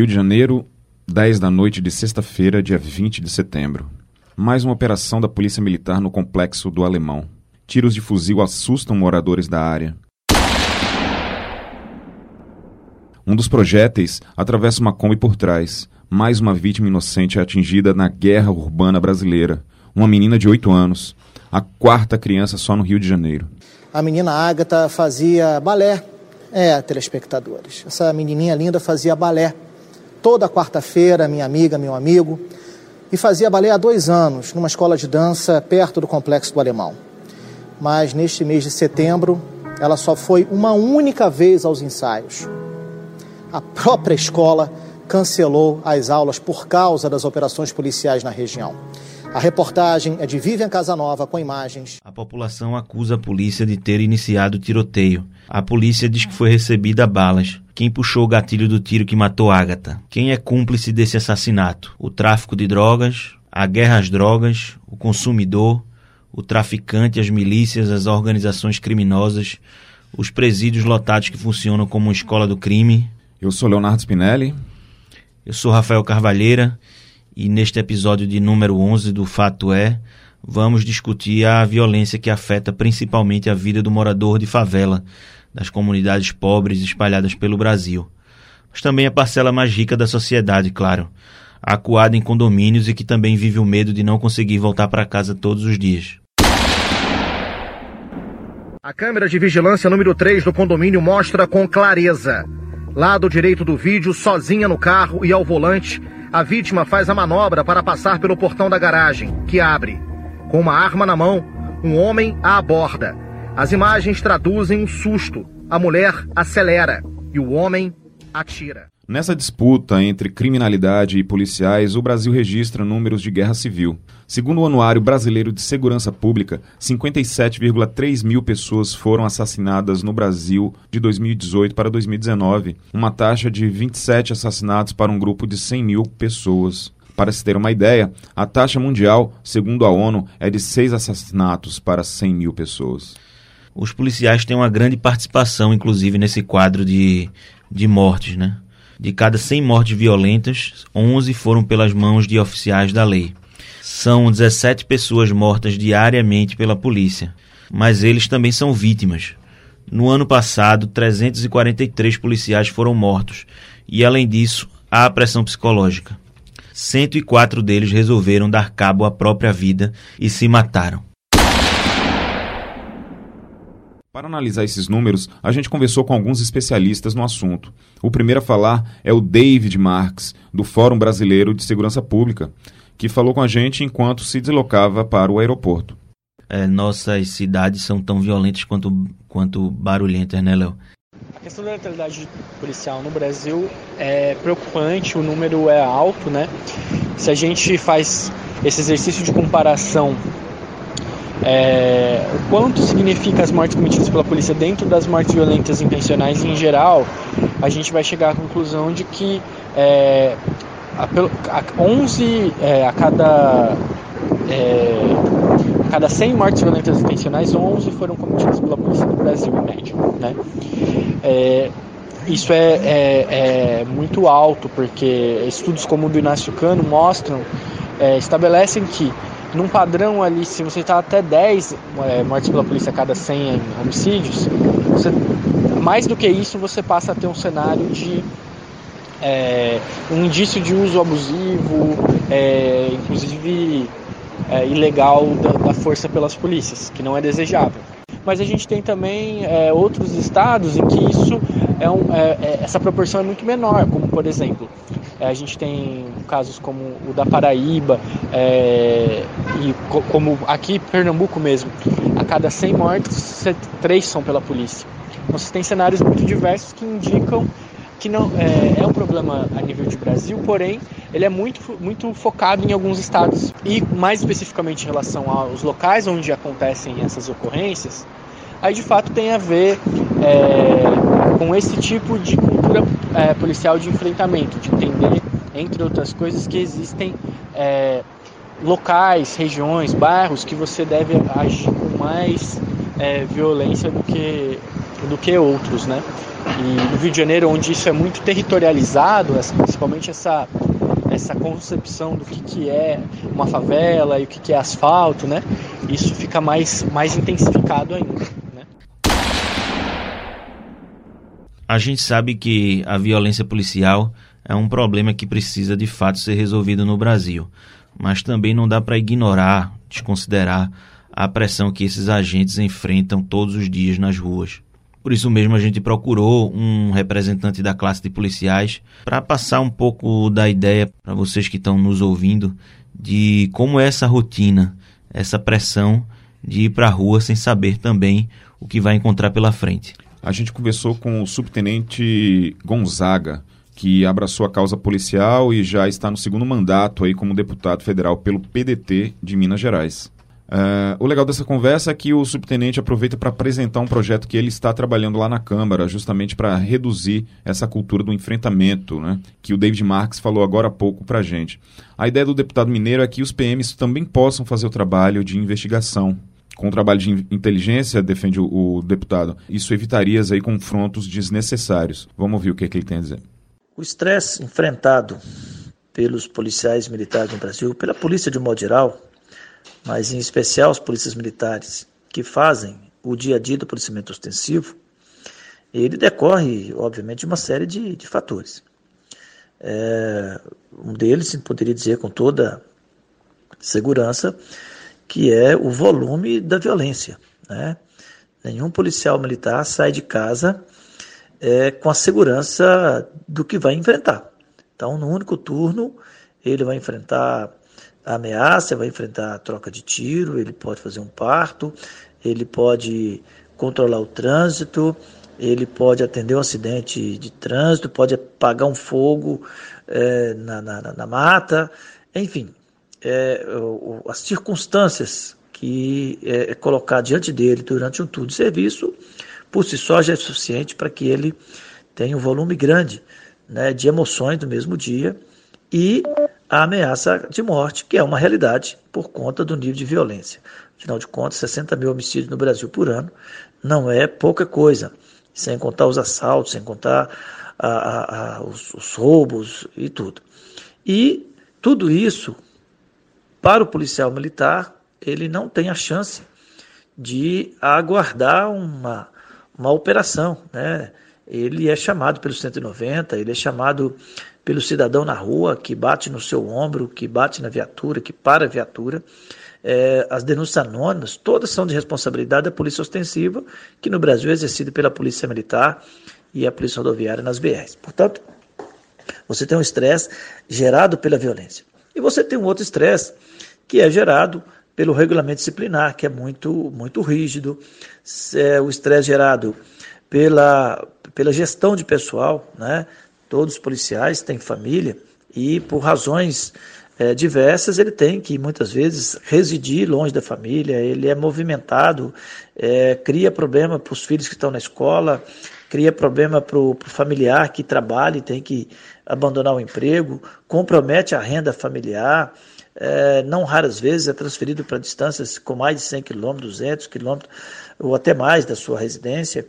Rio de Janeiro, 10 da noite de sexta-feira, dia 20 de setembro. Mais uma operação da Polícia Militar no complexo do Alemão. Tiros de fuzil assustam moradores da área. Um dos projéteis atravessa uma Kombi por trás. Mais uma vítima inocente é atingida na guerra urbana brasileira. Uma menina de 8 anos. A quarta criança só no Rio de Janeiro. A menina Ágata fazia balé. É, telespectadores. Essa menininha linda fazia balé. Toda quarta-feira, minha amiga, meu amigo. E fazia balé há dois anos, numa escola de dança perto do Complexo do Alemão. Mas neste mês de setembro, ela só foi uma única vez aos ensaios a própria escola cancelou as aulas por causa das operações policiais na região. A reportagem é de Vivian Casanova com imagens. A população acusa a polícia de ter iniciado o tiroteio. A polícia diz que foi recebida balas. Quem puxou o gatilho do tiro que matou Ágata? Quem é cúmplice desse assassinato? O tráfico de drogas, a guerra às drogas, o consumidor, o traficante, as milícias, as organizações criminosas, os presídios lotados que funcionam como escola do crime, eu sou Leonardo Spinelli. Eu sou Rafael Carvalheira e neste episódio de número 11 do Fato É, vamos discutir a violência que afeta principalmente a vida do morador de favela, das comunidades pobres espalhadas pelo Brasil. Mas também a parcela mais rica da sociedade, claro, acuada em condomínios e que também vive o medo de não conseguir voltar para casa todos os dias. A câmera de vigilância número 3 do condomínio mostra com clareza Lado direito do vídeo, sozinha no carro e ao volante, a vítima faz a manobra para passar pelo portão da garagem, que abre. Com uma arma na mão, um homem a aborda. As imagens traduzem um susto. A mulher acelera e o homem atira. Nessa disputa entre criminalidade e policiais, o Brasil registra números de guerra civil. Segundo o Anuário Brasileiro de Segurança Pública, 57,3 mil pessoas foram assassinadas no Brasil de 2018 para 2019, uma taxa de 27 assassinatos para um grupo de 100 mil pessoas. Para se ter uma ideia, a taxa mundial, segundo a ONU, é de 6 assassinatos para 100 mil pessoas. Os policiais têm uma grande participação, inclusive, nesse quadro de, de mortes, né? De cada 100 mortes violentas, 11 foram pelas mãos de oficiais da lei. São 17 pessoas mortas diariamente pela polícia, mas eles também são vítimas. No ano passado, 343 policiais foram mortos e, além disso, há a pressão psicológica. 104 deles resolveram dar cabo à própria vida e se mataram. Para analisar esses números, a gente conversou com alguns especialistas no assunto. O primeiro a falar é o David Marques, do Fórum Brasileiro de Segurança Pública, que falou com a gente enquanto se deslocava para o aeroporto. É, nossas cidades são tão violentas quanto, quanto barulhentas, né, Léo? A questão da letalidade policial no Brasil é preocupante, o número é alto, né? Se a gente faz esse exercício de comparação é, o quanto significa as mortes cometidas pela polícia dentro das mortes violentas intencionais em geral, a gente vai chegar à conclusão de que é, a, a 11 é, a cada é, a cada 100 mortes violentas intencionais, 11 foram cometidas pela polícia no Brasil, em média. Né? É, isso é, é, muito alto, porque estudos como o do Inácio Cano mostram, estabelecem que num padrão ali, se você está até 10 é, mortes pela polícia a cada 100 homicídios, você, mais do que isso, você passa a ter um cenário de é, um indício de uso abusivo, é, inclusive é, ilegal da, da, força pelas polícias, que não é desejável. Mas a gente tem também é, outros estados em que isso é um, é, essa proporção é muito menor, como por exemplo é, a gente tem casos como o da Paraíba é, e co como aqui Pernambuco mesmo. A cada 100 mortes, 3 são pela polícia. Então você tem cenários muito diversos que indicam que não é, é, um problema a nível de Brasil, porém ele é muito, muito focado em alguns estados e mais especificamente em relação aos locais onde acontecem essas ocorrências, aí de fato tem a ver é, com esse tipo de cultura é, policial de enfrentamento, de entender, entre outras coisas, que existem é, locais, regiões, bairros que você deve agir com mais é, violência do que, do que outros, né? E no Rio de Janeiro, onde isso é muito territorializado, principalmente essa, essa concepção do que, que é uma favela e o que, que é asfalto, né? Isso fica mais, mais intensificado ainda. Né? A gente sabe que a violência policial é um problema que precisa de fato ser resolvido no Brasil, mas também não dá para ignorar, desconsiderar a pressão que esses agentes enfrentam todos os dias nas ruas. Por isso mesmo a gente procurou um representante da classe de policiais para passar um pouco da ideia para vocês que estão nos ouvindo de como é essa rotina, essa pressão de ir para a rua sem saber também o que vai encontrar pela frente. A gente conversou com o subtenente Gonzaga, que abraçou a causa policial e já está no segundo mandato aí como deputado federal pelo PDT de Minas Gerais. Uh, o legal dessa conversa é que o subtenente aproveita para apresentar um projeto que ele está trabalhando lá na Câmara, justamente para reduzir essa cultura do enfrentamento, né, que o David Marques falou agora há pouco para a gente. A ideia do deputado mineiro é que os PMs também possam fazer o trabalho de investigação. Com o trabalho de inteligência, defende o, o deputado, isso evitaria aí confrontos desnecessários. Vamos ouvir o que, é que ele tem a dizer. O estresse enfrentado pelos policiais militares no Brasil, pela polícia de modo geral, mas em especial as polícias militares que fazem o dia a dia do policiamento ostensivo, ele decorre, obviamente, de uma série de, de fatores. É, um deles, poderia dizer com toda segurança, que é o volume da violência. Né? Nenhum policial militar sai de casa é, com a segurança do que vai enfrentar. Então, no único turno, ele vai enfrentar ameaça, vai enfrentar a troca de tiro, ele pode fazer um parto, ele pode controlar o trânsito, ele pode atender um acidente de trânsito, pode apagar um fogo é, na, na, na, mata, enfim, é, o, as circunstâncias que é, é colocar diante dele durante um turno de serviço, por si só já é suficiente para que ele tenha um volume grande né, de emoções no mesmo dia e a ameaça de morte, que é uma realidade por conta do nível de violência. Afinal de contas, 60 mil homicídios no Brasil por ano não é pouca coisa, sem contar os assaltos, sem contar a, a, a, os, os roubos e tudo. E tudo isso, para o policial militar, ele não tem a chance de aguardar uma, uma operação, né? Ele é chamado pelo 190, ele é chamado pelo cidadão na rua que bate no seu ombro, que bate na viatura, que para a viatura. É, as denúncias anônimas, todas são de responsabilidade da Polícia Ostensiva, que no Brasil é exercida pela Polícia Militar e a Polícia Rodoviária nas BRs. Portanto, você tem um estresse gerado pela violência. E você tem um outro estresse que é gerado pelo regulamento disciplinar, que é muito, muito rígido, é o estresse gerado pela, pela gestão de pessoal, né? Todos os policiais têm família e, por razões é, diversas, ele tem que muitas vezes residir longe da família, ele é movimentado, é, cria problema para os filhos que estão na escola, cria problema para o familiar que trabalha e tem que abandonar o emprego, compromete a renda familiar, é, não raras vezes é transferido para distâncias com mais de 100 km, 200 km ou até mais da sua residência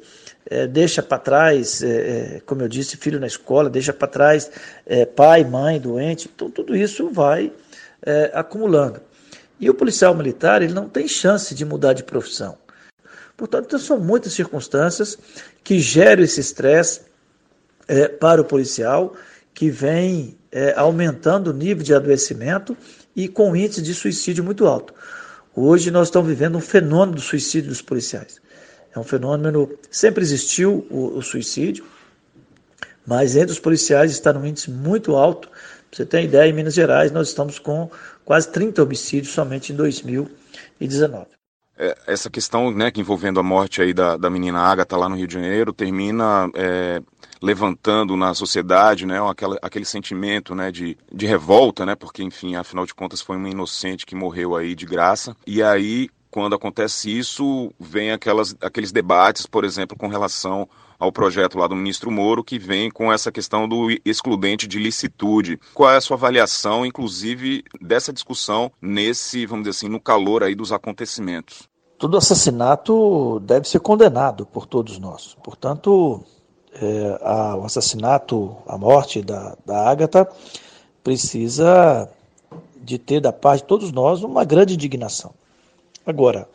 é, deixa para trás, é, é, como eu disse, filho na escola, deixa para trás é, pai, mãe doente, então tudo isso vai é, acumulando. E o policial militar ele não tem chance de mudar de profissão. Portanto, então, são muitas circunstâncias que geram esse estresse é, para o policial, que vem aumentando o nível de adoecimento e com índice de suicídio muito alto. Hoje nós estamos vivendo um fenômeno do suicídio dos policiais. É um fenômeno, sempre existiu o, o suicídio, mas entre os policiais está num índice muito alto. Pra você ter ideia, em Minas Gerais nós estamos com quase 30 homicídios somente em 2019. É, essa questão né, envolvendo a morte aí da, da menina Agatha lá no Rio de Janeiro termina é, levantando na sociedade né, aquela, aquele sentimento né, de, de revolta, né, porque, enfim, afinal de contas foi uma inocente que morreu aí de graça. E aí quando acontece isso, vem aquelas, aqueles debates, por exemplo, com relação ao projeto lá do ministro Moro, que vem com essa questão do excludente de licitude. Qual é a sua avaliação, inclusive, dessa discussão nesse, vamos dizer assim, no calor aí dos acontecimentos? todo assassinato deve ser condenado por todos nós. Portanto, é, a, o assassinato, a morte da, da Ágata precisa de ter da parte de todos nós uma grande indignação. Agora,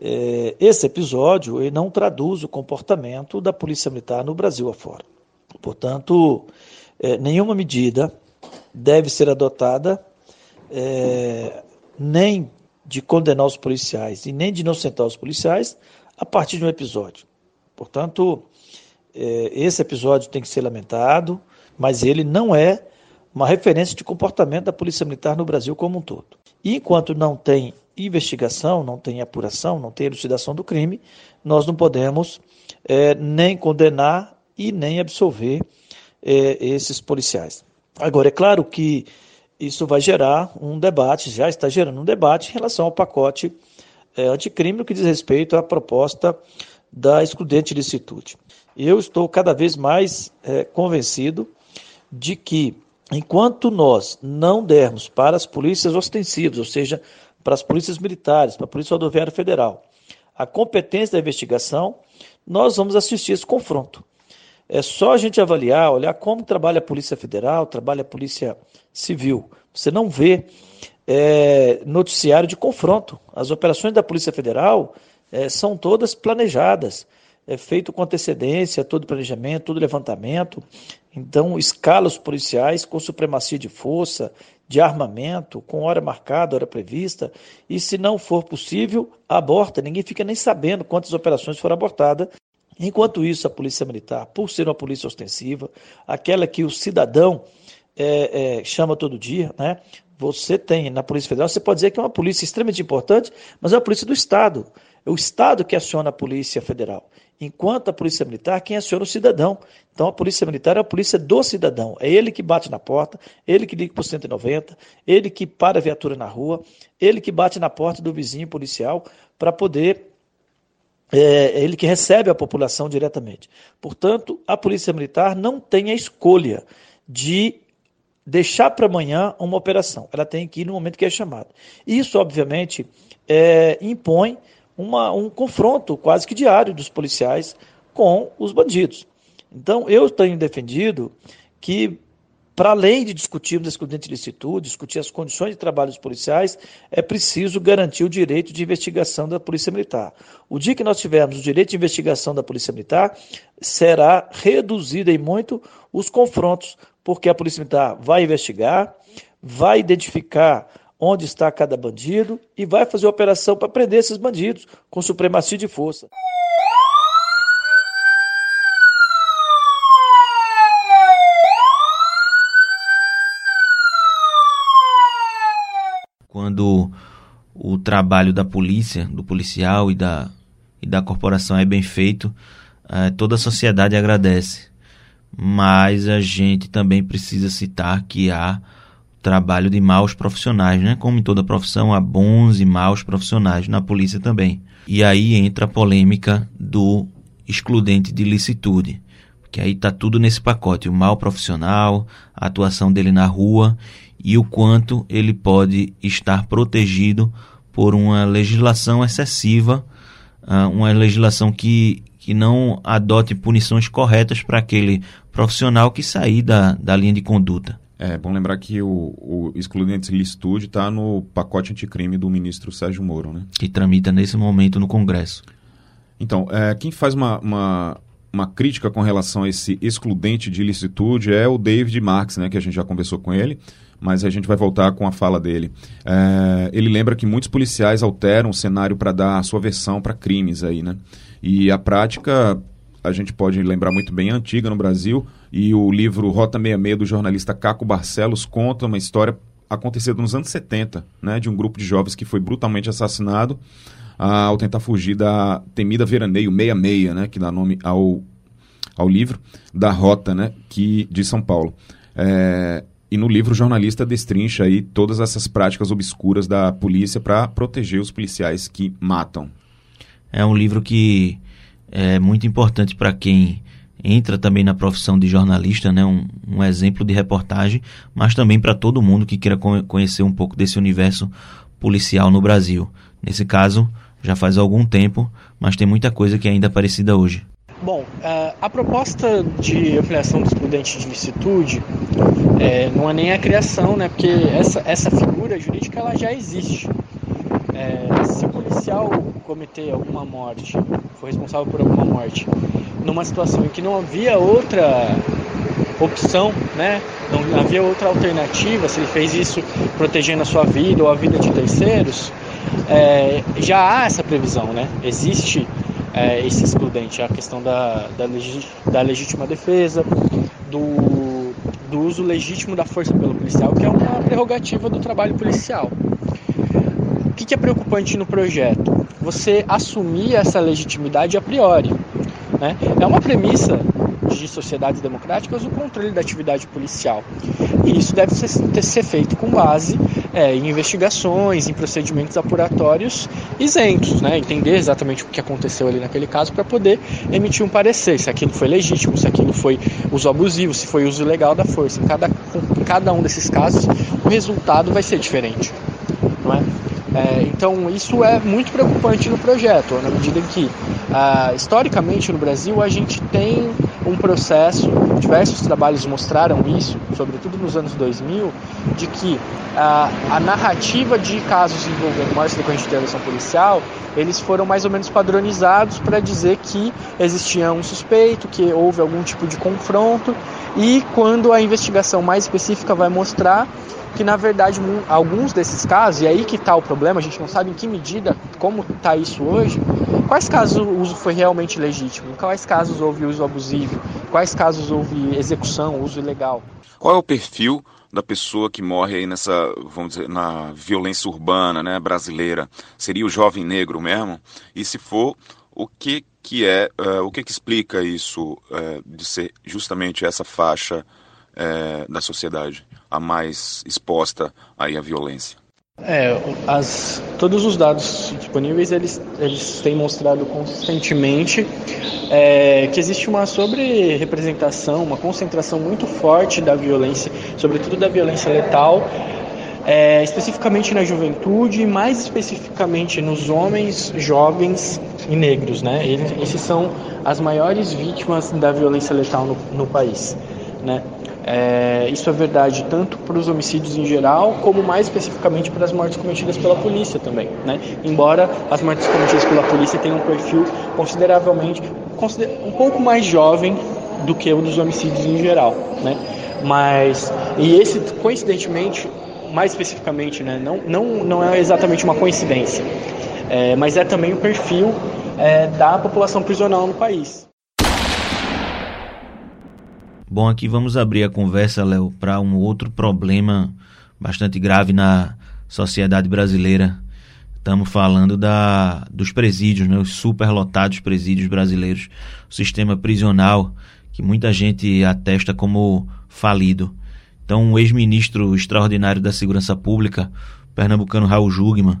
é, esse episódio ele não traduz o comportamento da Polícia Militar no Brasil afora. Portanto, é, nenhuma medida deve ser adotada é, nem de condenar os policiais e nem de inocentar os policiais a partir de um episódio. Portanto, esse episódio tem que ser lamentado, mas ele não é uma referência de comportamento da Polícia Militar no Brasil como um todo. E enquanto não tem investigação, não tem apuração, não tem elucidação do crime, nós não podemos é, nem condenar e nem absolver é, esses policiais. Agora, é claro que isso vai gerar um debate, já está gerando um debate em relação ao pacote é, anticrime, no que diz respeito à proposta da excludente licitude. Eu estou cada vez mais é, convencido de que, enquanto nós não dermos para as polícias ostensivas, ou seja, para as polícias militares, para a Polícia Rodoviária Federal, a competência da investigação, nós vamos assistir esse confronto. É só a gente avaliar, olhar como trabalha a Polícia Federal, trabalha a Polícia Civil. Você não vê é, noticiário de confronto. As operações da Polícia Federal é, são todas planejadas, é feito com antecedência, todo planejamento, todo levantamento. Então, escala os policiais com supremacia de força, de armamento, com hora marcada, hora prevista, e se não for possível, aborta. Ninguém fica nem sabendo quantas operações foram abortadas. Enquanto isso, a Polícia Militar, por ser uma polícia ostensiva, aquela que o cidadão é, é, chama todo dia, né? Você tem na Polícia Federal, você pode dizer que é uma polícia extremamente importante, mas é uma polícia do Estado. É o Estado que aciona a Polícia Federal. Enquanto a Polícia Militar, quem aciona o cidadão. Então a Polícia Militar é a polícia do cidadão. É ele que bate na porta, ele que liga para o 190, ele que para a viatura na rua, ele que bate na porta do vizinho policial para poder. É, é ele que recebe a população diretamente. Portanto, a Polícia Militar não tem a escolha de deixar para amanhã uma operação. Ela tem que ir no momento que é chamado. Isso, obviamente, é, impõe uma, um confronto quase que diário dos policiais com os bandidos. Então, eu tenho defendido que, para além de discutirmos a excludente de licitude, discutir as condições de trabalho dos policiais, é preciso garantir o direito de investigação da Polícia Militar. O dia que nós tivermos o direito de investigação da Polícia Militar, será reduzido em muito os confrontos, porque a Polícia Militar vai investigar, vai identificar onde está cada bandido e vai fazer operação para prender esses bandidos com supremacia de força. Quando o trabalho da polícia, do policial e da, e da corporação é bem feito, é, toda a sociedade agradece. Mas a gente também precisa citar que há trabalho de maus profissionais, né? Como em toda profissão, há bons e maus profissionais, na polícia também. E aí entra a polêmica do excludente de licitude, que aí está tudo nesse pacote, o mal profissional, a atuação dele na rua e o quanto ele pode estar protegido por uma legislação excessiva, ah, uma legislação que, que não adote punições corretas para aquele profissional que sair da, da linha de conduta. É bom lembrar que o, o excludente licitude está no pacote anticrime do ministro Sérgio Moro, né? Que tramita nesse momento no Congresso. Então, é, quem faz uma, uma, uma, crítica com relação a esse excludente de licitude é o David Marx, né? Que a gente já conversou com ele, mas a gente vai voltar com a fala dele. É, ele lembra que muitos policiais alteram o cenário para dar a sua versão para crimes aí, né? E a prática a gente pode lembrar muito bem, antiga no Brasil, e o livro Rota 66 do jornalista Caco Barcelos conta uma história acontecida nos anos 70, né, de um grupo de jovens que foi brutalmente assassinado ah, ao tentar fugir da temida veraneio 66, né, que dá nome ao, ao livro, da Rota, né, que, de São Paulo. É, e no livro o jornalista destrincha aí todas essas práticas obscuras da polícia para proteger os policiais que matam. É um livro que é muito importante para quem entra também na profissão de jornalista, né? um, um exemplo de reportagem, mas também para todo mundo que queira conhecer um pouco desse universo policial no Brasil. Nesse caso, já faz algum tempo, mas tem muita coisa que é ainda parecida hoje. Bom, a proposta de ampliação do excludente de licitude é, não é nem a criação, né? Porque essa, essa figura jurídica ela já existe. É, se policial cometer alguma morte, for responsável por alguma morte, numa situação em que não havia outra opção, né? Não havia outra alternativa, se ele fez isso protegendo a sua vida ou a vida de terceiros, é, já há essa previsão, né? Existe é, esse excludente, a questão da, da, legi da legítima defesa, do, do uso legítimo da força pelo policial, que é uma prerrogativa do trabalho policial. Que, é preocupante no projeto? Você assumir essa legitimidade a priori. Né? É uma premissa de sociedades democráticas o controle da atividade policial. E isso deve ser, ser feito com base é, em investigações, em procedimentos apuratórios isentos, né? entender exatamente o que aconteceu ali naquele caso para poder emitir um parecer, se aquilo foi legítimo, se aquilo foi uso abusivo, se foi uso ilegal da força. Em cada, em cada um desses casos, o resultado vai ser diferente. É, então isso é muito preocupante no projeto, na medida em que ah, historicamente no Brasil a gente tem um processo, diversos trabalhos mostraram isso, sobretudo nos anos 2000, de que ah, a narrativa de casos envolvendo morte decorrente de intervenção policial, eles foram mais ou menos padronizados para dizer que existia um suspeito, que houve algum tipo de confronto, e quando a investigação mais específica vai mostrar que na verdade alguns desses casos, e aí que está o problema, a gente não sabe em que medida, como está isso hoje, quais casos o uso foi realmente legítimo, quais casos houve uso abusivo, quais casos houve execução, uso ilegal. Qual é o perfil da pessoa que morre aí nessa, vamos dizer, na violência urbana, né, brasileira? Seria o jovem negro mesmo? E se for, o que que é, uh, o que que explica isso uh, de ser justamente essa faixa uh, da sociedade? a mais exposta aí à violência? É, as, todos os dados disponíveis eles, eles têm mostrado consistentemente é, que existe uma sobre-representação, uma concentração muito forte da violência, sobretudo da violência letal, é, especificamente na juventude e mais especificamente nos homens jovens e negros. Né? Eles, esses são as maiores vítimas da violência letal no, no país. Né? É, isso é verdade tanto para os homicídios em geral, como mais especificamente para as mortes cometidas pela polícia também. Né? Embora as mortes cometidas pela polícia tenham um perfil consideravelmente um pouco mais jovem do que o dos homicídios em geral. Né? Mas, e esse, coincidentemente, mais especificamente, né, não, não, não é exatamente uma coincidência, é, mas é também o perfil é, da população prisional no país. Bom, aqui vamos abrir a conversa, Léo, para um outro problema bastante grave na sociedade brasileira. Estamos falando da, dos presídios, né, os superlotados presídios brasileiros, o sistema prisional, que muita gente atesta como falido. Então, o ex-ministro extraordinário da Segurança Pública, pernambucano Raul Jugman,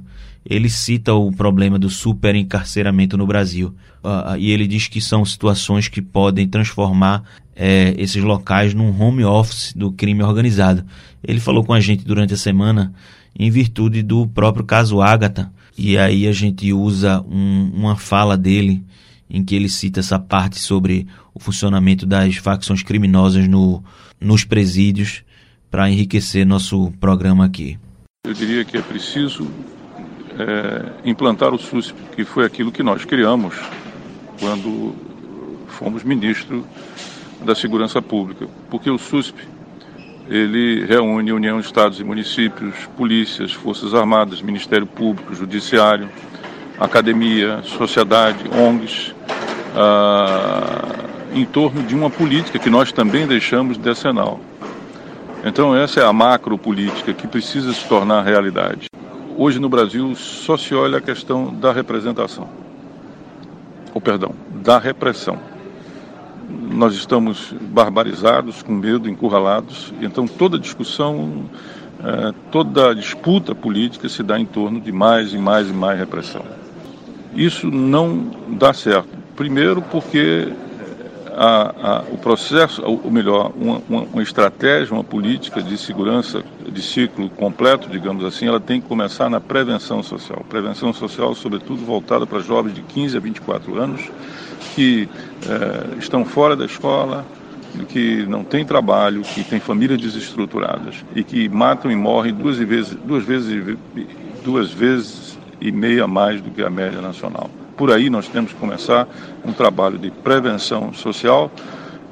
ele cita o problema do superencarceramento no Brasil. Uh, e ele diz que são situações que podem transformar é, esses locais num home office do crime organizado. Ele falou com a gente durante a semana em virtude do próprio caso Ágata. E aí a gente usa um, uma fala dele em que ele cita essa parte sobre o funcionamento das facções criminosas no, nos presídios para enriquecer nosso programa aqui. Eu diria que é preciso é, implantar o SUSP, que foi aquilo que nós criamos quando fomos ministro da Segurança Pública, porque o SUSP ele reúne União Estados e Municípios, polícias, Forças Armadas, Ministério Público, Judiciário, academia, sociedade, ONGs, ah, em torno de uma política que nós também deixamos decenal. Então essa é a macro política que precisa se tornar realidade. Hoje no Brasil só se olha a questão da representação, ou perdão, da repressão. Nós estamos barbarizados, com medo, encurralados, então toda discussão, é, toda disputa política se dá em torno de mais e mais e mais repressão. Isso não dá certo. Primeiro porque a, a, o processo, ou melhor, uma, uma, estratégia, uma política de segurança de ciclo completo, digamos assim, ela tem que começar na prevenção social. Prevenção social, sobretudo, voltada para jovens de 15 a 24 anos que é, estão fora da escola, que não têm trabalho, que têm famílias desestruturadas e que matam e morrem duas vezes, duas vezes, duas vezes e meia mais do que a média nacional. Por aí nós temos que começar um trabalho de prevenção social,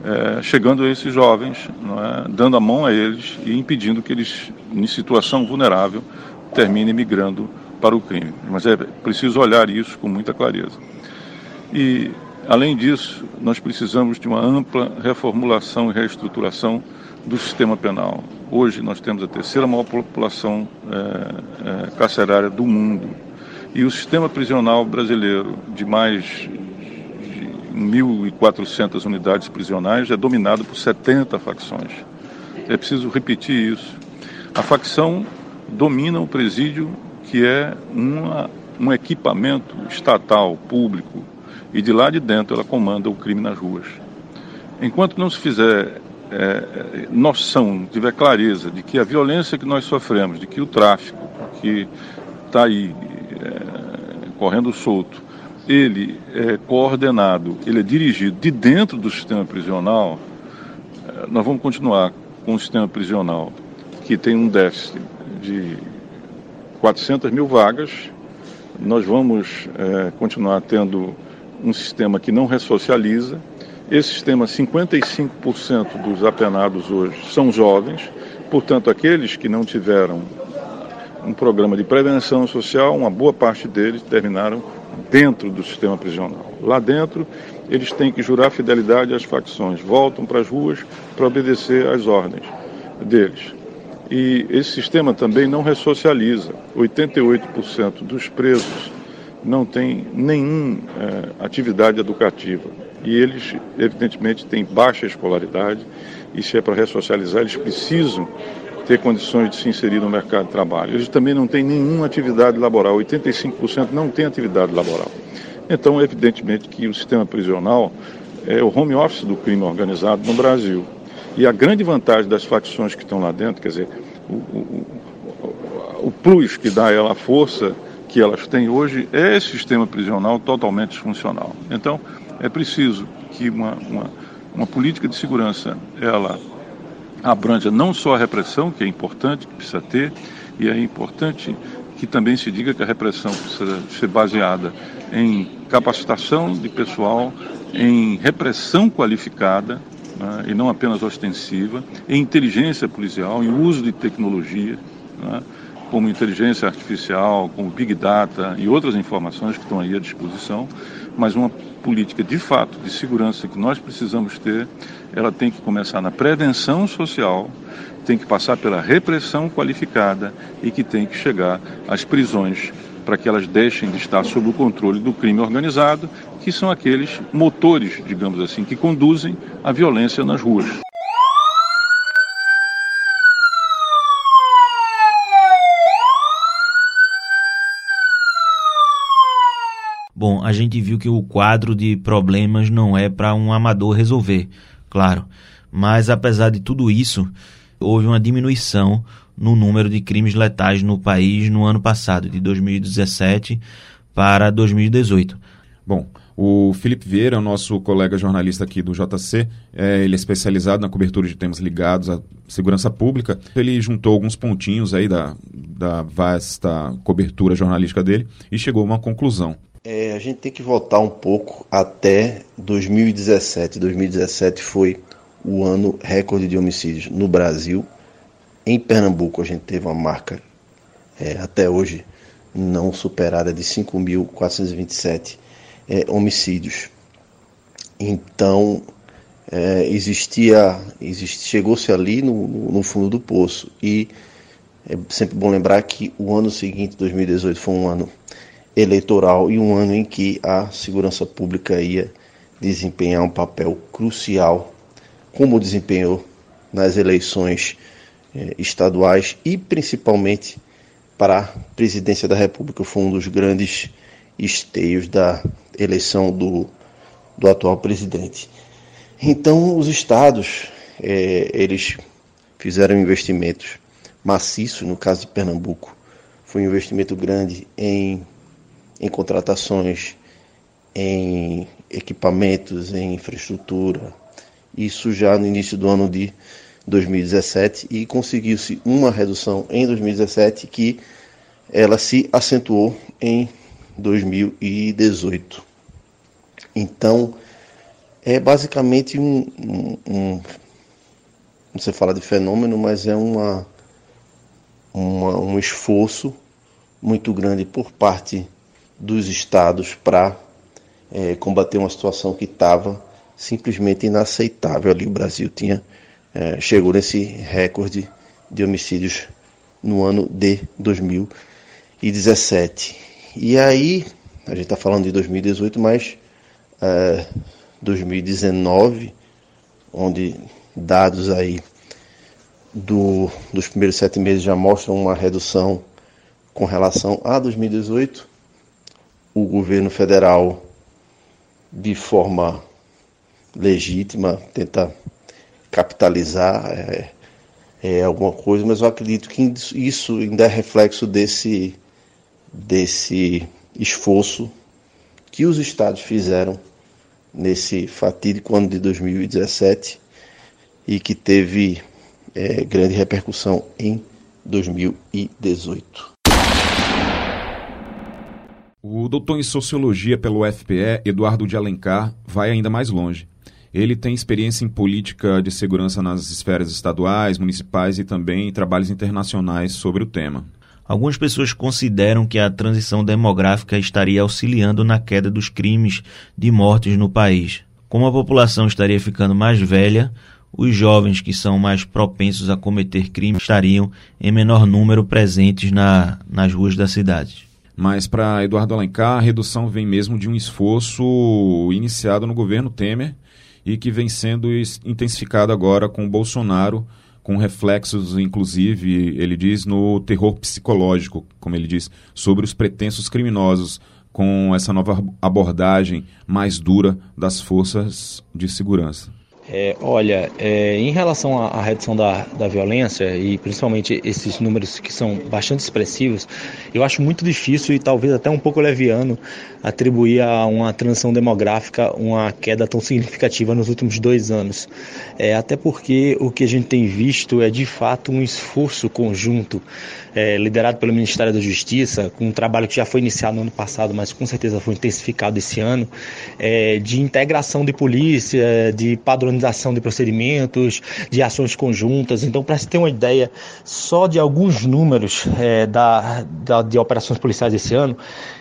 é, chegando a esses jovens, é, dando a mão a eles e impedindo que eles, em situação vulnerável, terminem migrando para o crime. Mas é preciso olhar isso com muita clareza. E, além disso, nós precisamos de uma ampla reformulação e reestruturação do sistema penal. Hoje nós temos a terceira maior população é, é, carcerária do mundo. E o sistema prisional brasileiro, de mais de 1.400 unidades prisionais, é dominado por 70 facções. É preciso repetir isso. A facção domina o presídio, que é uma, um equipamento estatal, público, e de lá de dentro ela comanda o crime nas ruas. Enquanto não se fizer é, noção, tiver clareza de que a violência que nós sofremos, de que o tráfico, que está aí é, correndo solto, ele é coordenado, ele é dirigido de dentro do sistema prisional, é, nós vamos continuar com um sistema prisional que tem um déficit de 400 mil vagas, nós vamos é, continuar tendo um sistema que não ressocializa. Esse sistema, 55% dos apenados hoje são jovens, portanto, aqueles que não tiveram um programa de prevenção social, uma boa parte deles terminaram dentro do sistema prisional. Lá dentro, eles têm que jurar fidelidade às facções, voltam para as ruas para obedecer às ordens deles. E esse sistema também não ressocializa. 88% dos presos não têm nenhuma é, atividade educativa. E eles, evidentemente, têm baixa escolaridade, e se é para ressocializar, eles precisam ter condições de se inserir no mercado de trabalho. Eles também não têm nenhuma atividade laboral, 85% não tem atividade laboral. Então, evidentemente que o sistema prisional é o home office do crime organizado no Brasil. E a grande vantagem das facções que estão lá dentro, quer dizer, o, o, o, plus que dá ela a força que elas têm hoje é esse sistema prisional totalmente disfuncional. Então, é preciso que uma, uma, uma política de segurança ela abranja não só a repressão, que é importante, que precisa ter, e é importante que também se diga que a repressão precisa ser baseada em capacitação de pessoal, em repressão qualificada, né, e não apenas ostensiva, em inteligência policial, em uso de tecnologia, né, como inteligência artificial, como Big Data e outras informações que estão aí à disposição, mas uma política de fato de segurança que nós precisamos ter, ela tem que começar na prevenção social, tem que passar pela repressão qualificada e que tem que chegar às prisões para que elas deixem de estar sob o controle do crime organizado, que são aqueles motores, digamos assim, que conduzem a violência nas ruas. Bom, a gente viu que o quadro de problemas não é para um amador resolver, claro. Mas apesar de tudo isso, houve uma diminuição no número de crimes letais no país no ano passado, de 2017 para 2018. Bom, o Felipe Vieira, nosso colega jornalista aqui do JC, é, ele é especializado na cobertura de temas ligados à segurança pública. Ele juntou alguns pontinhos aí da, da vasta cobertura jornalística dele e chegou a uma conclusão. É, a gente tem que voltar um pouco até 2017. 2017 foi o ano recorde de homicídios no Brasil. Em Pernambuco, a gente teve uma marca é, até hoje não superada de 5.427 é, homicídios. Então, é, existia, exist, chegou-se ali no, no, fundo do poço. E é sempre bom lembrar que o ano seguinte, 2018, foi um ano eleitoral e um ano em que a segurança pública ia desempenhar um papel crucial, como desempenhou nas eleições eh, estaduais e principalmente para a presidência da República. Foi um dos grandes esteios da eleição do, do atual presidente. Então, os estados, é, eles fizeram investimentos maciços, no caso de Pernambuco, foi um investimento grande em, em contratações, em equipamentos, em infraestrutura, isso já no início do ano de 2017 e conseguiu-se uma redução em 2017 que ela se acentuou em 2018. Então, é basicamente um, um, um não fala de fenômeno, mas é uma, uma, um esforço muito grande por parte dos estados para é, combater uma situação que estava simplesmente inaceitável ali. O Brasil tinha é, chegou nesse recorde de homicídios no ano de 2017. E aí, a gente está falando de 2018, mas é, 2019, onde dados aí do, dos primeiros sete meses já mostram uma redução com relação a 2018. O governo federal, de forma legítima, tenta capitalizar é, é, alguma coisa, mas eu acredito que isso ainda é reflexo desse, desse esforço que os estados fizeram nesse fatídico ano de 2017 e que teve é, grande repercussão em 2018. O doutor em Sociologia pelo UFPE, Eduardo de Alencar, vai ainda mais longe. Ele tem experiência em política de segurança nas esferas estaduais, municipais e também em trabalhos internacionais sobre o tema. Algumas pessoas consideram que a transição demográfica estaria auxiliando na queda dos crimes de mortes no país. Como a população estaria ficando mais velha, os jovens que são mais propensos a cometer crimes estariam em menor número presentes na, nas ruas da cidade. Mas para Eduardo Alencar, a redução vem mesmo de um esforço iniciado no governo Temer e que vem sendo intensificado agora com o Bolsonaro, com reflexos, inclusive, ele diz, no terror psicológico, como ele diz, sobre os pretensos criminosos, com essa nova abordagem mais dura das forças de segurança. É, olha, é, em relação à, à redução da, da violência e principalmente esses números que são bastante expressivos, eu acho muito difícil e talvez até um pouco leviano atribuir a uma transição demográfica uma queda tão significativa nos últimos dois anos. É, até porque o que a gente tem visto é de fato um esforço conjunto é, liderado pelo Ministério da Justiça, com um trabalho que já foi iniciado no ano passado, mas com certeza foi intensificado esse ano, é, de integração de polícia, de padronização de procedimentos, de ações conjuntas. Então, para se ter uma ideia só de alguns números é, da, da, de operações policiais esse ano,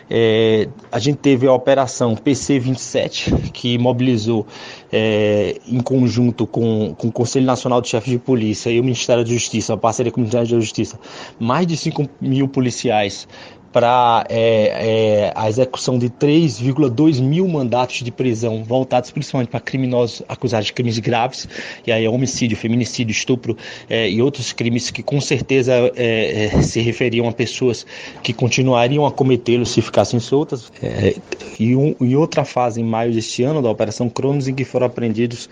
é, a gente teve a operação PC-27, que mobilizou é, em conjunto com, com o Conselho Nacional de Chefes de Polícia e o Ministério da Justiça, a parceria com o Ministério da Justiça, mais de 5 mil policiais para é, é, a execução de 3,2 mil mandatos de prisão voltados principalmente para criminosos acusados de crimes graves, e aí é homicídio, feminicídio, estupro é, e outros crimes que com certeza é, é, se referiam a pessoas que continuariam a cometê-los se ficassem soltas. É, e, um, e, outra fase em maio deste ano da Operação Cronos em que foram apreendidos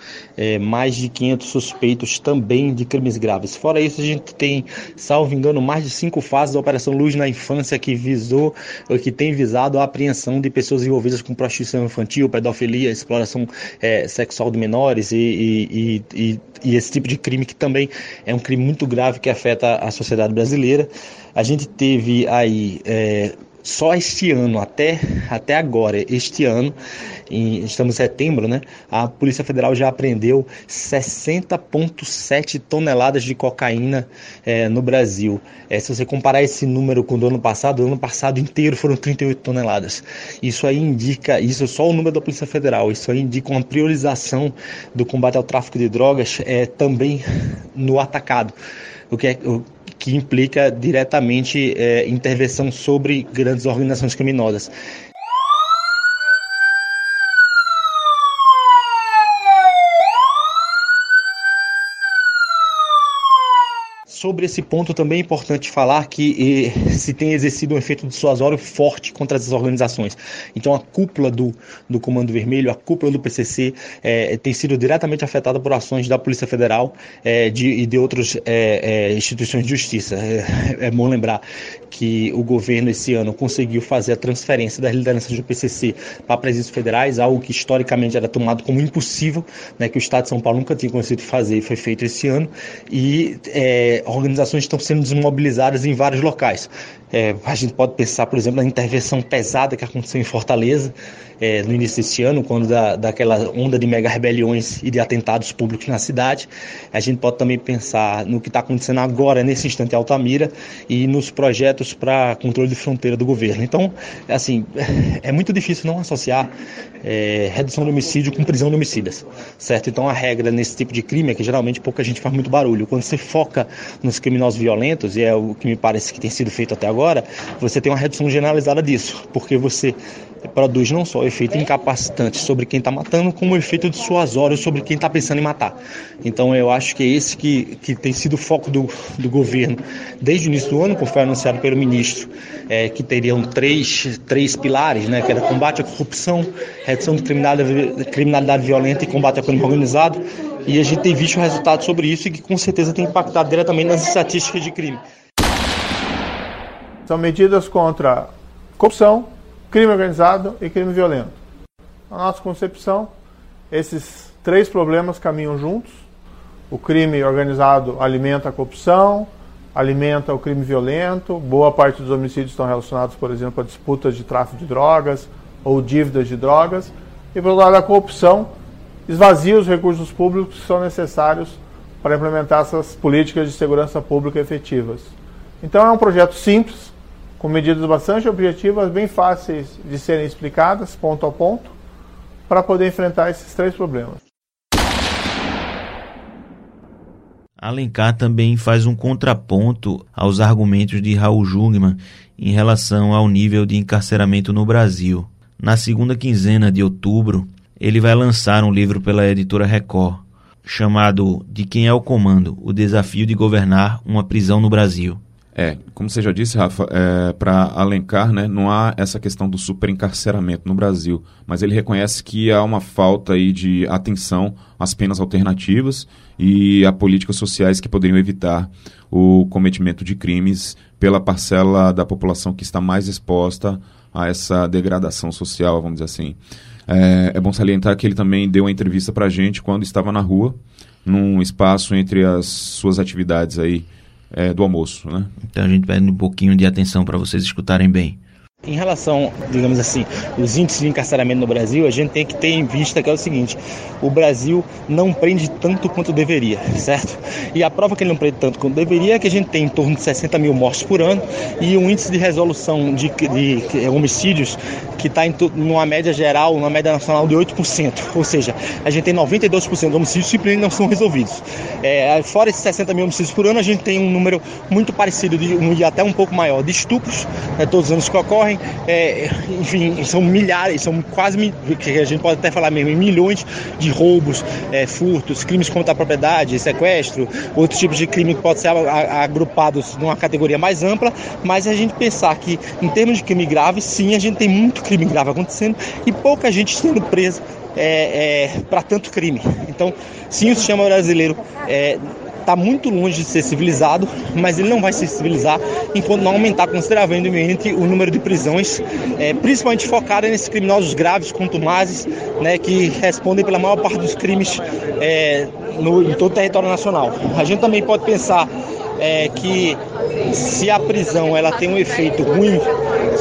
mais de 500 suspeitos também de crimes graves. Fora isso, a gente tem, salvo engano, mais de cinco fases da Operação Luz na Infância que visou, que tem visado a apreensão de pessoas envolvidas com prostituição infantil, pedofilia, exploração é, sexual de menores e, e, e, e, esse tipo de crime que também é um crime muito grave que afeta a sociedade brasileira. A gente teve aí é, só este ano, até, até agora, este ano, em, estamos em setembro, né? A Polícia Federal já apreendeu 60,7 toneladas de cocaína é, no Brasil. É, se você comparar esse número com o do ano passado, o ano passado inteiro foram 38 toneladas. Isso aí indica, isso só o número da Polícia Federal, isso aí indica uma priorização do combate ao tráfico de drogas é, também no atacado. O que é, o, que implica diretamente é, intervenção sobre grandes organizações criminosas. Sobre esse ponto também é importante falar que eh, se tem exercido um efeito dissuasório forte contra essas organizações. Então a cúpula do, do Comando Vermelho, a cúpula do PCC eh, tem sido diretamente afetada por ações da Polícia Federal eh, de, e de outras instituições de justiça. É, é bom lembrar que o governo esse ano conseguiu fazer a transferência das lideranças do PCC para presídios federais, algo que historicamente era tomado como impossível, né, que o Estado de São Paulo nunca tinha conseguido fazer e foi feito esse ano. E é, organizações estão sendo desmobilizadas em vários locais. É, a gente pode pensar, por exemplo, na intervenção pesada que aconteceu em Fortaleza é, no início deste ano, quando da, daquela onda de mega rebeliões e de atentados públicos na cidade. A gente pode também pensar no que está acontecendo agora, nesse instante, em Altamira, e nos projetos para controle de fronteira do governo. Então, assim, é muito difícil não associar é, redução de homicídio com prisão de homicidas, certo? Então, a regra nesse tipo de crime é que geralmente pouca gente faz muito barulho. Quando você foca nos criminosos violentos, e é o que me parece que tem sido feito até agora, agora, você tem uma redução generalizada disso, porque você produz não só o efeito incapacitante sobre quem está matando, como o efeito dissuasório sobre quem está pensando em matar. Então eu acho que é esse que, que tem sido o foco do, do governo desde o início do ano, como foi anunciado pelo ministro, é, que teriam três, três pilares, né, que era combate à corrupção, redução de criminalidade, criminalidade violenta e combate ao crime organizado. E a gente tem visto o resultado sobre isso e que com certeza tem impactado diretamente nas estatísticas de crime. São medidas contra corrupção, crime organizado e crime violento. Na nossa concepção, esses três problemas caminham juntos. O crime organizado alimenta a corrupção, alimenta o crime violento. Boa parte dos homicídios estão relacionados, por exemplo, a disputas de tráfico de drogas ou dívidas de drogas. E, outro lado, a corrupção esvazia os recursos públicos que são necessários para implementar essas políticas de segurança pública efetivas. Então, é um projeto simples, com medidas bastante objetivas, bem fáceis de serem explicadas, ponto a ponto, para poder enfrentar esses três problemas. Alencar também faz um contraponto aos argumentos de Raul Jungmann em relação ao nível de encarceramento no Brasil. Na segunda quinzena de outubro, ele vai lançar um livro pela editora Record, chamado De Quem é o Comando? O Desafio de Governar uma Prisão no Brasil. É, como você já disse, Rafa, é, para Alencar, né, não há essa questão do superencarceramento no Brasil, mas ele reconhece que há uma falta aí de atenção às penas alternativas e a políticas sociais que poderiam evitar o cometimento de crimes pela parcela da população que está mais exposta a essa degradação social, vamos dizer assim. É, é bom salientar que ele também deu uma entrevista para a gente quando estava na rua, num espaço entre as suas atividades aí é, do almoço. Né? Então a gente pede um pouquinho de atenção para vocês escutarem bem. Em relação, digamos assim, os índices de encarceramento no Brasil, a gente tem que ter em vista que é o seguinte: o Brasil não prende tanto quanto deveria, certo? E a prova que ele não prende tanto quanto deveria é que a gente tem em torno de 60 mil mortes por ano e um índice de resolução de, de, de homicídios que está em numa média geral, numa média nacional de 8%. Ou seja, a gente tem 92% de homicídios simplesmente não são resolvidos. É, fora esses 60 mil homicídios por ano, a gente tem um número muito parecido de, e até um pouco maior de estupros, né, todos os anos que ocorrem é, enfim, são milhares, são quase, que a gente pode até falar mesmo, milhões de roubos, é, furtos, crimes contra a propriedade, sequestro, outros tipos de crime que podem ser agrupados numa categoria mais ampla, mas a gente pensar que, em termos de crime grave, sim, a gente tem muito crime grave acontecendo e pouca gente sendo presa é, é, para tanto crime. Então, sim, o sistema brasileiro é, está muito longe de ser civilizado, mas ele não vai se civilizar enquanto não aumentar consideravelmente o número de prisões, é, principalmente focada nesses criminosos graves, contumazes, né, que respondem pela maior parte dos crimes é, no, em todo o território nacional. A gente também pode pensar é, que se a prisão ela tem um efeito ruim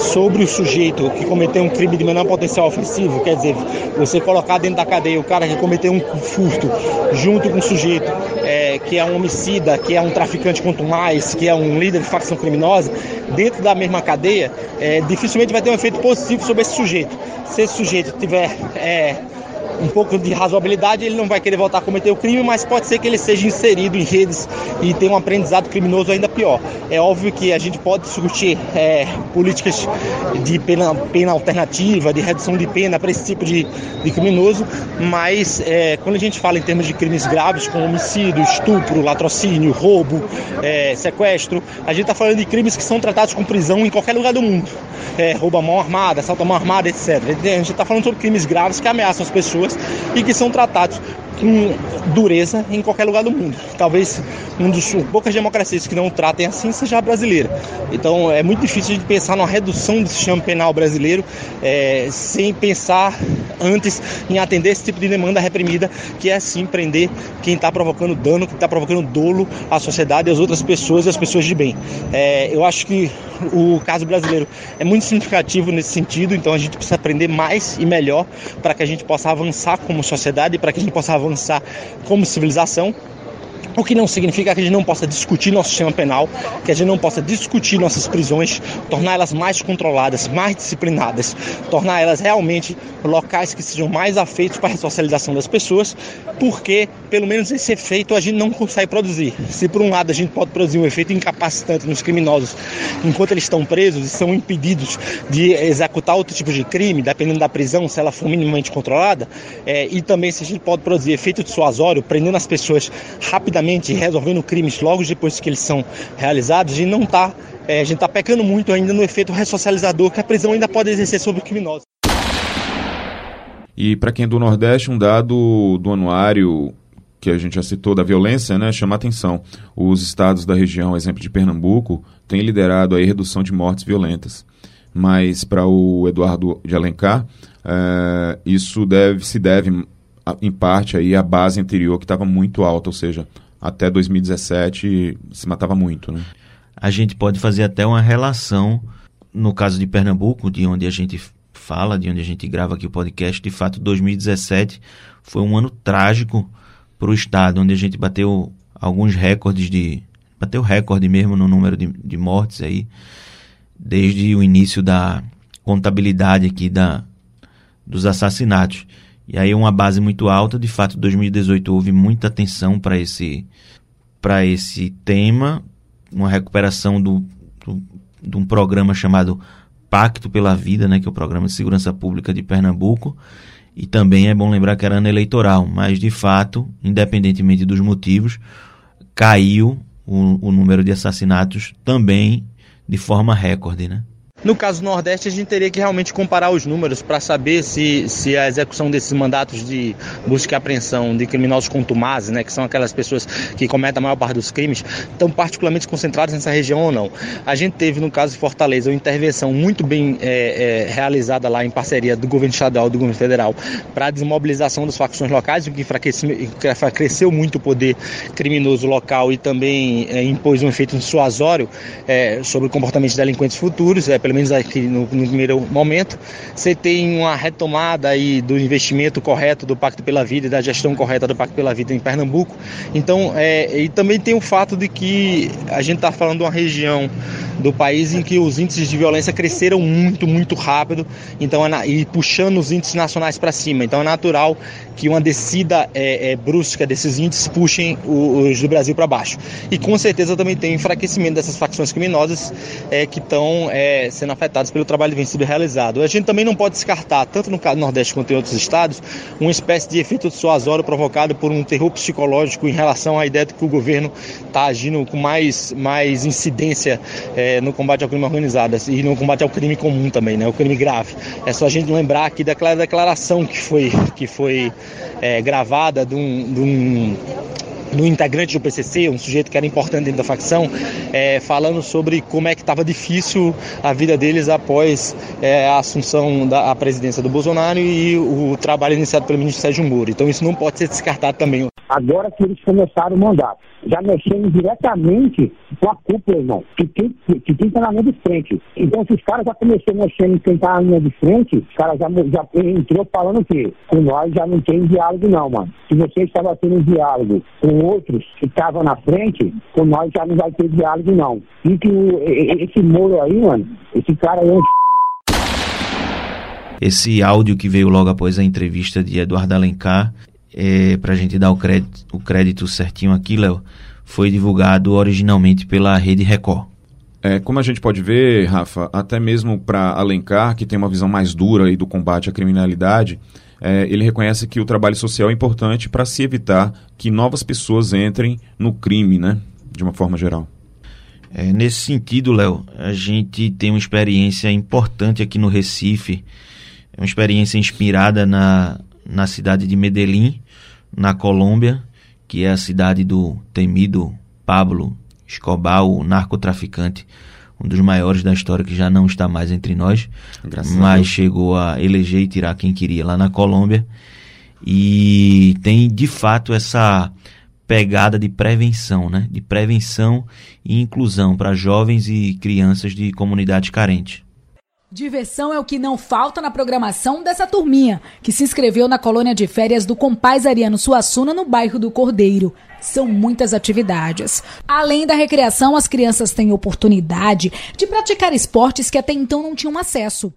sobre o sujeito que cometeu um crime de menor potencial ofensivo, quer dizer, você colocar dentro da cadeia o cara que cometeu um furto junto com o sujeito é, que é um homicida, que é um traficante quanto mais, que é um líder de facção criminosa, dentro da mesma cadeia, é, dificilmente vai ter um efeito positivo sobre esse sujeito. Se esse sujeito tiver é, um pouco de razoabilidade, ele não vai querer voltar a cometer o crime, mas pode ser que ele seja inserido em redes e tenha um aprendizado criminoso ainda pior. É óbvio que a gente pode discutir é, políticas de pena, pena alternativa, de redução de pena para esse tipo de, de criminoso, mas é, quando a gente fala em termos de crimes graves, como homicídio, estupro, latrocínio, roubo, é, sequestro, a gente está falando de crimes que são tratados com prisão em qualquer lugar do mundo. É, roubo a mão armada, assalto a mão armada, etc. A gente está falando sobre crimes graves que ameaçam as pessoas e que são tratados com dureza em qualquer lugar do mundo. Talvez um dos poucas democracias que não tratem assim seja a brasileira. Então é muito difícil de pensar numa redução do sistema penal brasileiro é, sem pensar antes em atender esse tipo de demanda reprimida, que é sim prender quem está provocando dano, que está provocando dolo à sociedade e às outras pessoas e às pessoas de bem. É, eu acho que o caso brasileiro é muito significativo nesse sentido, então a gente precisa aprender mais e melhor para que a gente possa avançar como sociedade, para que a gente possa avançar como civilização o que não significa que a gente não possa discutir nosso sistema penal, que a gente não possa discutir nossas prisões, torná-las mais controladas, mais disciplinadas, tornar elas realmente locais que sejam mais afeitos para a ressocialização das pessoas, porque pelo menos esse efeito a gente não consegue produzir. Se por um lado a gente pode produzir um efeito incapacitante nos criminosos enquanto eles estão presos e são impedidos de executar outro tipo de crime, dependendo da prisão, se ela for minimamente controlada, é, e também se a gente pode produzir efeito dissuasório, prendendo as pessoas rapidamente rapidamente resolvendo crimes logo depois que eles são realizados e não está é, a gente está pecando muito ainda no efeito ressocializador que a prisão ainda pode exercer sobre criminosos. E para quem é do Nordeste, um dado do anuário que a gente já citou da violência, né, chama atenção. Os estados da região, exemplo de Pernambuco, têm liderado a redução de mortes violentas. Mas para o Eduardo de Alencar, é, isso deve, se deve, em parte, aí, à base anterior que estava muito alta, ou seja, até 2017 se matava muito, né? A gente pode fazer até uma relação, no caso de Pernambuco, de onde a gente fala, de onde a gente grava aqui o podcast, de fato 2017 foi um ano trágico para o estado, onde a gente bateu alguns recordes de... bateu recorde mesmo no número de, de mortes aí, desde o início da contabilidade aqui da, dos assassinatos. E aí uma base muito alta, de fato, 2018 houve muita atenção para esse para esse tema, uma recuperação do, do, de um programa chamado Pacto pela Vida, né, que é o Programa de Segurança Pública de Pernambuco, e também é bom lembrar que era ano eleitoral, mas de fato, independentemente dos motivos, caiu o, o número de assassinatos também de forma recorde, né? No caso do Nordeste, a gente teria que realmente comparar os números para saber se, se a execução desses mandatos de busca e apreensão de criminosos contumazes, né, que são aquelas pessoas que cometem a maior parte dos crimes, estão particularmente concentrados nessa região ou não. A gente teve, no caso de Fortaleza, uma intervenção muito bem é, é, realizada lá em parceria do governo estadual e do governo federal para a desmobilização das facções locais, o que enfraqueceu muito o poder criminoso local e também é, impôs um efeito dissuasório é, sobre o comportamento de delinquentes futuros. É, pelo menos aqui no, no, primeiro momento. Você tem uma retomada aí do investimento correto do Pacto pela Vida e da gestão correta do Pacto pela Vida em Pernambuco. Então, é, e também tem o fato de que a gente está falando de uma região do país em que os índices de violência cresceram muito, muito rápido, então é e puxando os índices nacionais para cima. Então é natural que uma descida é, é, brusca desses índices puxem os do Brasil para baixo. E com certeza também tem enfraquecimento dessas facções criminosas é, que estão é, sendo afetadas pelo trabalho vencido realizado. A gente também não pode descartar, tanto no caso do Nordeste quanto em outros estados, uma espécie de efeito dissuasório provocado por um terror psicológico em relação à ideia de que o governo está agindo com mais, mais incidência é, no combate ao crime organizado e no combate ao crime comum também, né, o crime grave. É só a gente lembrar aqui daquela declaração que foi, que foi é, gravada de um, de um integrante do PCC, um sujeito que era importante dentro da facção, é, falando sobre como é que estava difícil a vida deles após é, a assunção da presidência do Bolsonaro e o trabalho iniciado pelo ministro Sérgio Moro. Então isso não pode ser descartado também. Agora que eles começaram o mandato, já mexendo diretamente com a cúpula, irmão, que tem, que tem na linha de frente. Então, se os caras já começaram mexendo em quem tá na linha de frente, os caras já, já entrou falando o quê? Com nós já não tem diálogo, não, mano. Se você estava tendo diálogo com outros que estavam na frente, com nós já não vai ter diálogo, não. E que o, esse Moro aí, mano, esse cara aí é um Esse áudio que veio logo após a entrevista de Eduardo Alencar, é, para a gente dar o crédito, o crédito certinho aqui, Léo, foi divulgado originalmente pela Rede Record. É, como a gente pode ver, Rafa, até mesmo para Alencar, que tem uma visão mais dura aí do combate à criminalidade, é, ele reconhece que o trabalho social é importante para se evitar que novas pessoas entrem no crime, né? De uma forma geral. É, nesse sentido, Léo, a gente tem uma experiência importante aqui no Recife, é uma experiência inspirada na, na cidade de Medellín, na Colômbia, que é a cidade do temido Pablo Escobar, o narcotraficante, um dos maiores da história que já não está mais entre nós, Graças mas a chegou a eleger e tirar quem queria lá na Colômbia. E tem de fato essa pegada de prevenção, né? De prevenção e inclusão para jovens e crianças de comunidades carentes. Diversão é o que não falta na programação dessa turminha, que se inscreveu na colônia de férias do Compaz Ariano Suassuna, no bairro do Cordeiro. São muitas atividades. Além da recreação, as crianças têm oportunidade de praticar esportes que até então não tinham acesso.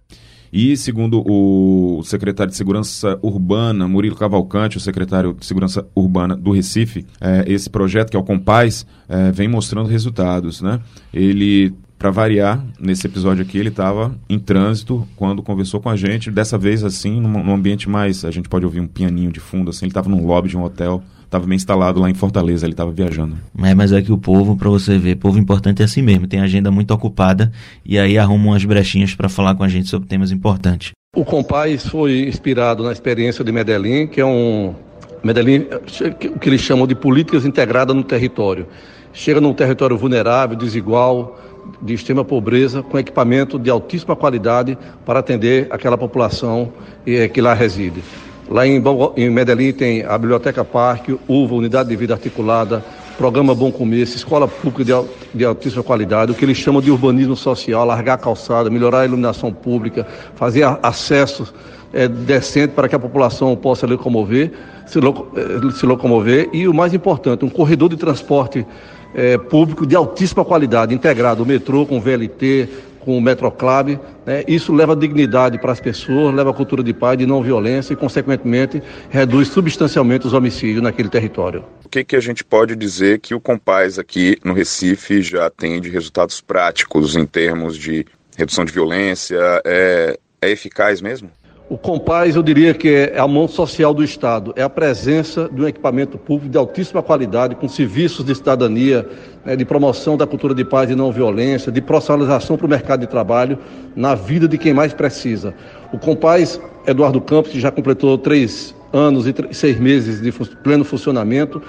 E, segundo o secretário de Segurança Urbana, Murilo Cavalcante, o secretário de Segurança Urbana do Recife, é, esse projeto, que é o Compaz, é, vem mostrando resultados. Né? Ele para variar, nesse episódio aqui, ele estava em trânsito quando conversou com a gente. Dessa vez, assim, num, num, ambiente mais. A gente pode ouvir um pianinho de fundo, assim. Ele estava num lobby de um hotel, estava bem instalado lá em Fortaleza, ele estava viajando. É, mas é que o povo, para você ver, povo importante é assim mesmo. Tem agenda muito ocupada e aí arruma umas brechinhas para falar com a gente sobre temas importantes. O Compaz foi inspirado na experiência de Medellín, que é um. Medellín, o que eles chamam de políticas integradas no território. Chega num território vulnerável, desigual de extrema pobreza com equipamento de altíssima qualidade para atender aquela população eh, que lá reside. Lá em, em Medellín tem a Biblioteca Parque, UVA, Unidade de Vida Articulada, Programa Bom Começo, Escola Pública de, de altíssima qualidade, o que eles chamam de urbanismo social, largar a calçada, melhorar a iluminação pública, fazer acesso é, decente para que a população possa locomover, se, eh, se locomover e o mais importante, um corredor de transporte é, público de altíssima qualidade, integrado o metrô com o VLT, com o Metroclub. Né? Isso leva dignidade para as pessoas, leva a cultura de paz, de não violência e, consequentemente, reduz substancialmente os homicídios naquele território. O que, que a gente pode dizer que o Compaz aqui no Recife já tem de resultados práticos em termos de redução de violência? É, é eficaz mesmo? O Compaz, eu diria que é a mão social do Estado, é a presença de um equipamento público de altíssima qualidade, com serviços de cidadania, né, de promoção da cultura de paz e não violência, de profissionalização para o mercado de trabalho, na vida de quem mais precisa. O Compaz Eduardo Campos, que já completou três anos e seis meses de pleno funcionamento,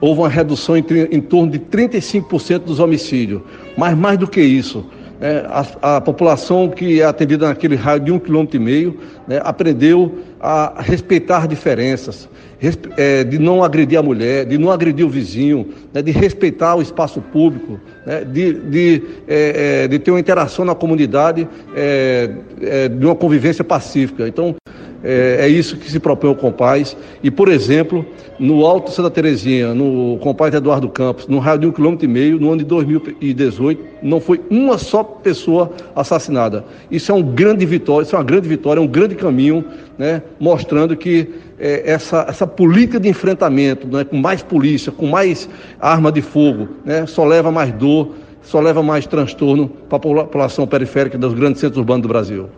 houve uma redução em, em torno de 35% dos homicídios. Mas mais do que isso, é, a, a, população que é atendida naquele raio de um quilômetro e meio né, aprendeu a respeitar diferenças, é, de não agredir a mulher, de não agredir o vizinho, né, de respeitar o espaço público, né, de, de, é, é de, ter uma interação na comunidade, é, é, de uma convivência pacífica. Então, é, é, isso que se propõe o Compaz. E, por exemplo, no Alto Santa Terezinha, no Compaz Eduardo Campos, no raio de um quilômetro e meio, no ano de 2018, não foi uma só pessoa assassinada. Isso é um grande vitória, isso é uma grande vitória, é um grande caminho, né, mostrando que é, essa, essa política de enfrentamento, né, com mais polícia, com mais arma de fogo, né, só leva mais dor, só leva mais transtorno para a população periférica dos grandes centros urbanos do Brasil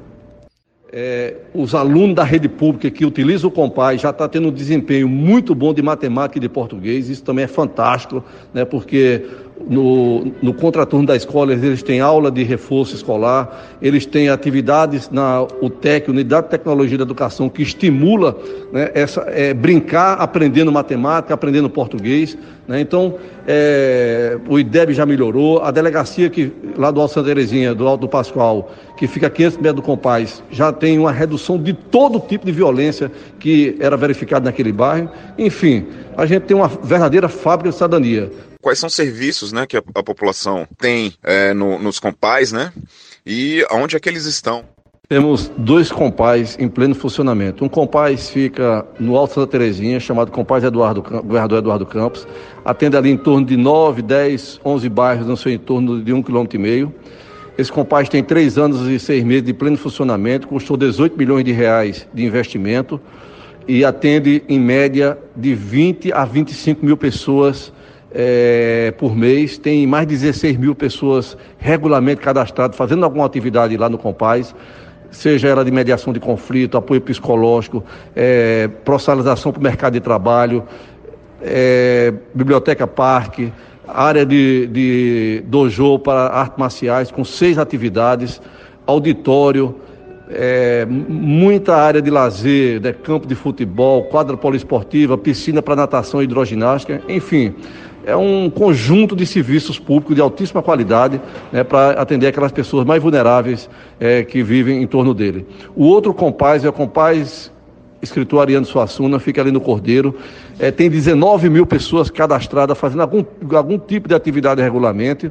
é, os alunos da rede pública que utilizam o Compaz já está tendo um desempenho muito bom de matemática e de português, isso também é fantástico, né, porque no, no contraturno da escola eles têm aula de reforço escolar, eles têm atividades na UTEC, Unidade de Tecnologia da Educação, que estimula né, essa, é, brincar aprendendo matemática, aprendendo português. Né, então, é, o IDEB já melhorou, a delegacia que, lá do Alto Santa Terezinha, do Alto do Pascoal, que fica a 500 metros do Compaz, já tem uma redução de todo tipo de violência que era verificada naquele bairro. Enfim, a gente tem uma verdadeira fábrica de cidadania. Quais são os serviços né, que a, a população tem é, no, nos compais, né? E onde é que eles estão? Temos dois compais em pleno funcionamento. Um compás fica no Alto Santa Terezinha, chamado Compás Eduardo, Governador Eduardo Campos. Atende ali em torno de 9, 10, 11 bairros no seu entorno de um quilômetro e meio. Esse Compaz tem três anos e seis meses de pleno funcionamento, custou 18 milhões de reais de investimento e atende em média de 20 a 25 mil pessoas é, por mês. Tem mais de 16 mil pessoas regularmente cadastradas, fazendo alguma atividade lá no Compaz, seja ela de mediação de conflito, apoio psicológico, é, para o mercado de trabalho, é, biblioteca parque, área de, de dojo para artes marciais, com seis atividades, auditório, é, muita área de lazer, né, campo de futebol, quadra poliesportiva, piscina para natação e hidroginástica, enfim, é um conjunto de serviços públicos de altíssima qualidade né, para atender aquelas pessoas mais vulneráveis é, que vivem em torno dele. O outro compás é o compás escritor Ariano Suassuna, fica ali no Cordeiro. É, tem 19 mil pessoas cadastradas fazendo algum, algum tipo de atividade regularmente.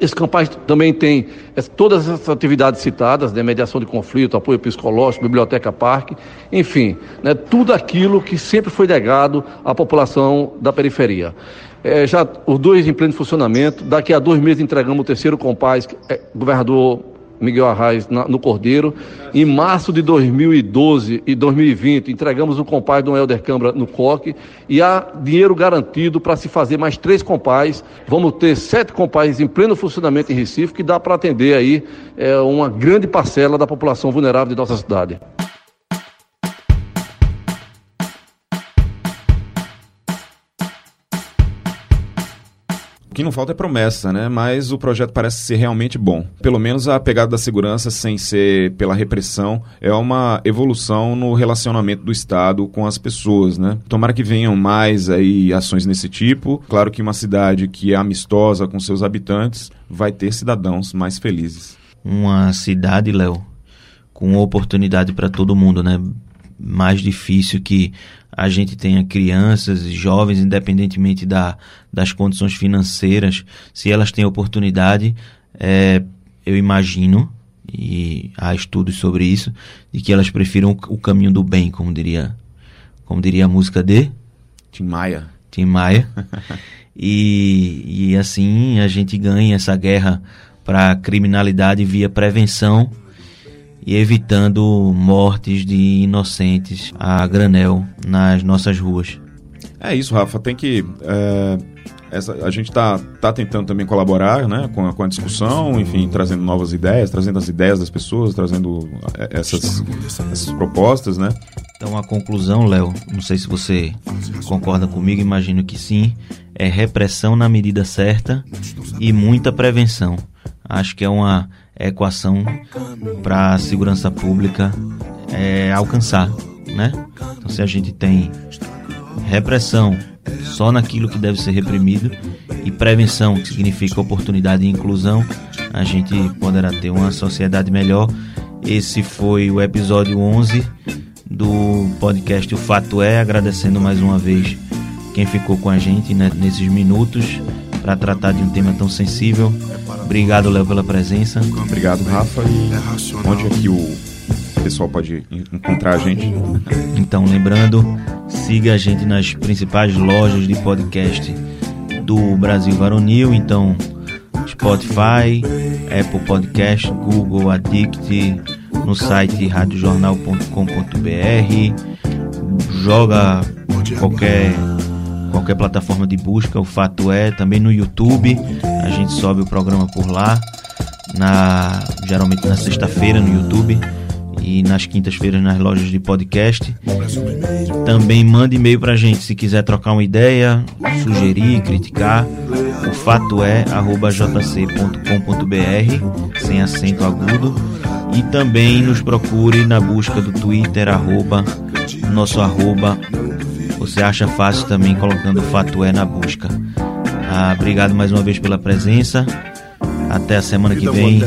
Esse campais também tem é, todas essas atividades citadas, né, mediação de conflito, apoio psicológico, biblioteca parque, enfim, né, tudo aquilo que sempre foi negado à população da periferia. É, já os dois em pleno funcionamento, daqui a dois meses entregamos o terceiro compás, é, governador Miguel Arraes na, no Cordeiro. Em março de 2012 e 2020, entregamos o compás do Helder Câmara no COC e há dinheiro garantido para se fazer mais três compás. Vamos ter sete compás em pleno funcionamento em Recife, que dá para atender aí é, uma grande parcela da população vulnerável de nossa cidade. O que não falta é promessa, né? Mas o projeto parece ser realmente bom. Pelo menos a pegada da segurança, sem ser pela repressão, é uma evolução no relacionamento do Estado com as pessoas, né? Tomara que venham mais aí ações nesse tipo. Claro que uma cidade que é amistosa com seus habitantes vai ter cidadãos mais felizes. Uma cidade, Léo, com oportunidade para todo mundo, né? Mais difícil que a gente tenha crianças e jovens, independentemente da, das condições financeiras, se elas têm oportunidade, é, eu imagino, e há estudos sobre isso, de que elas prefiram o caminho do bem, como diria, como diria a música de Tim Maia. Tim Maia. e, e assim a gente ganha essa guerra para a criminalidade via prevenção e evitando mortes de inocentes a granel nas nossas ruas. É isso, Rafa. Tem que. É, essa, a gente está tá tentando também colaborar né, com, a, com a discussão, enfim, trazendo novas ideias, trazendo as ideias das pessoas, trazendo é, essas, essas propostas, né? Então a conclusão, Léo, não sei se você concorda comigo, imagino que sim, é repressão na medida certa e muita prevenção. Acho que é uma equação para a segurança pública é, alcançar, né? Então, se a gente tem repressão só naquilo que deve ser reprimido e prevenção, que significa oportunidade e inclusão, a gente poderá ter uma sociedade melhor. Esse foi o episódio 11 do podcast O Fato É, agradecendo mais uma vez quem ficou com a gente né, nesses minutos para tratar de um tema tão sensível. Obrigado, Léo, pela presença. Obrigado, Rafa. E onde é que o pessoal pode encontrar a gente? Então, lembrando, siga a gente nas principais lojas de podcast do Brasil Varonil. Então, Spotify, Apple Podcast, Google Addict, no site radiojornal.com.br. Joga qualquer qualquer plataforma de busca, o fato é, também no YouTube, a gente sobe o programa por lá, na geralmente na sexta-feira no YouTube e nas quintas-feiras nas lojas de podcast. Também mande e-mail pra gente se quiser trocar uma ideia, sugerir, criticar. O fato é jc.com.br sem acento agudo e também nos procure na busca do Twitter arroba nosso arroba você acha fácil também colocando o fato é na busca. Ah, obrigado mais uma vez pela presença. Até a semana que vem.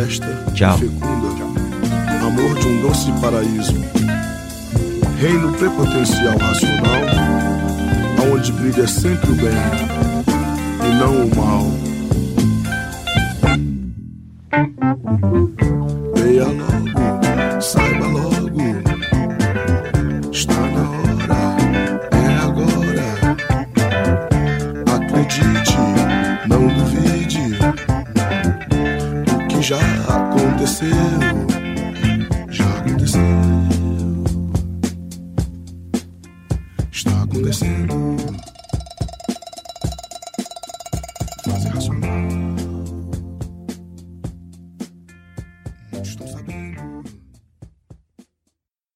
Tchau. Amor de um doce paraíso. Reino prepotencial racional, aonde brilha sempre o bem e não o mal.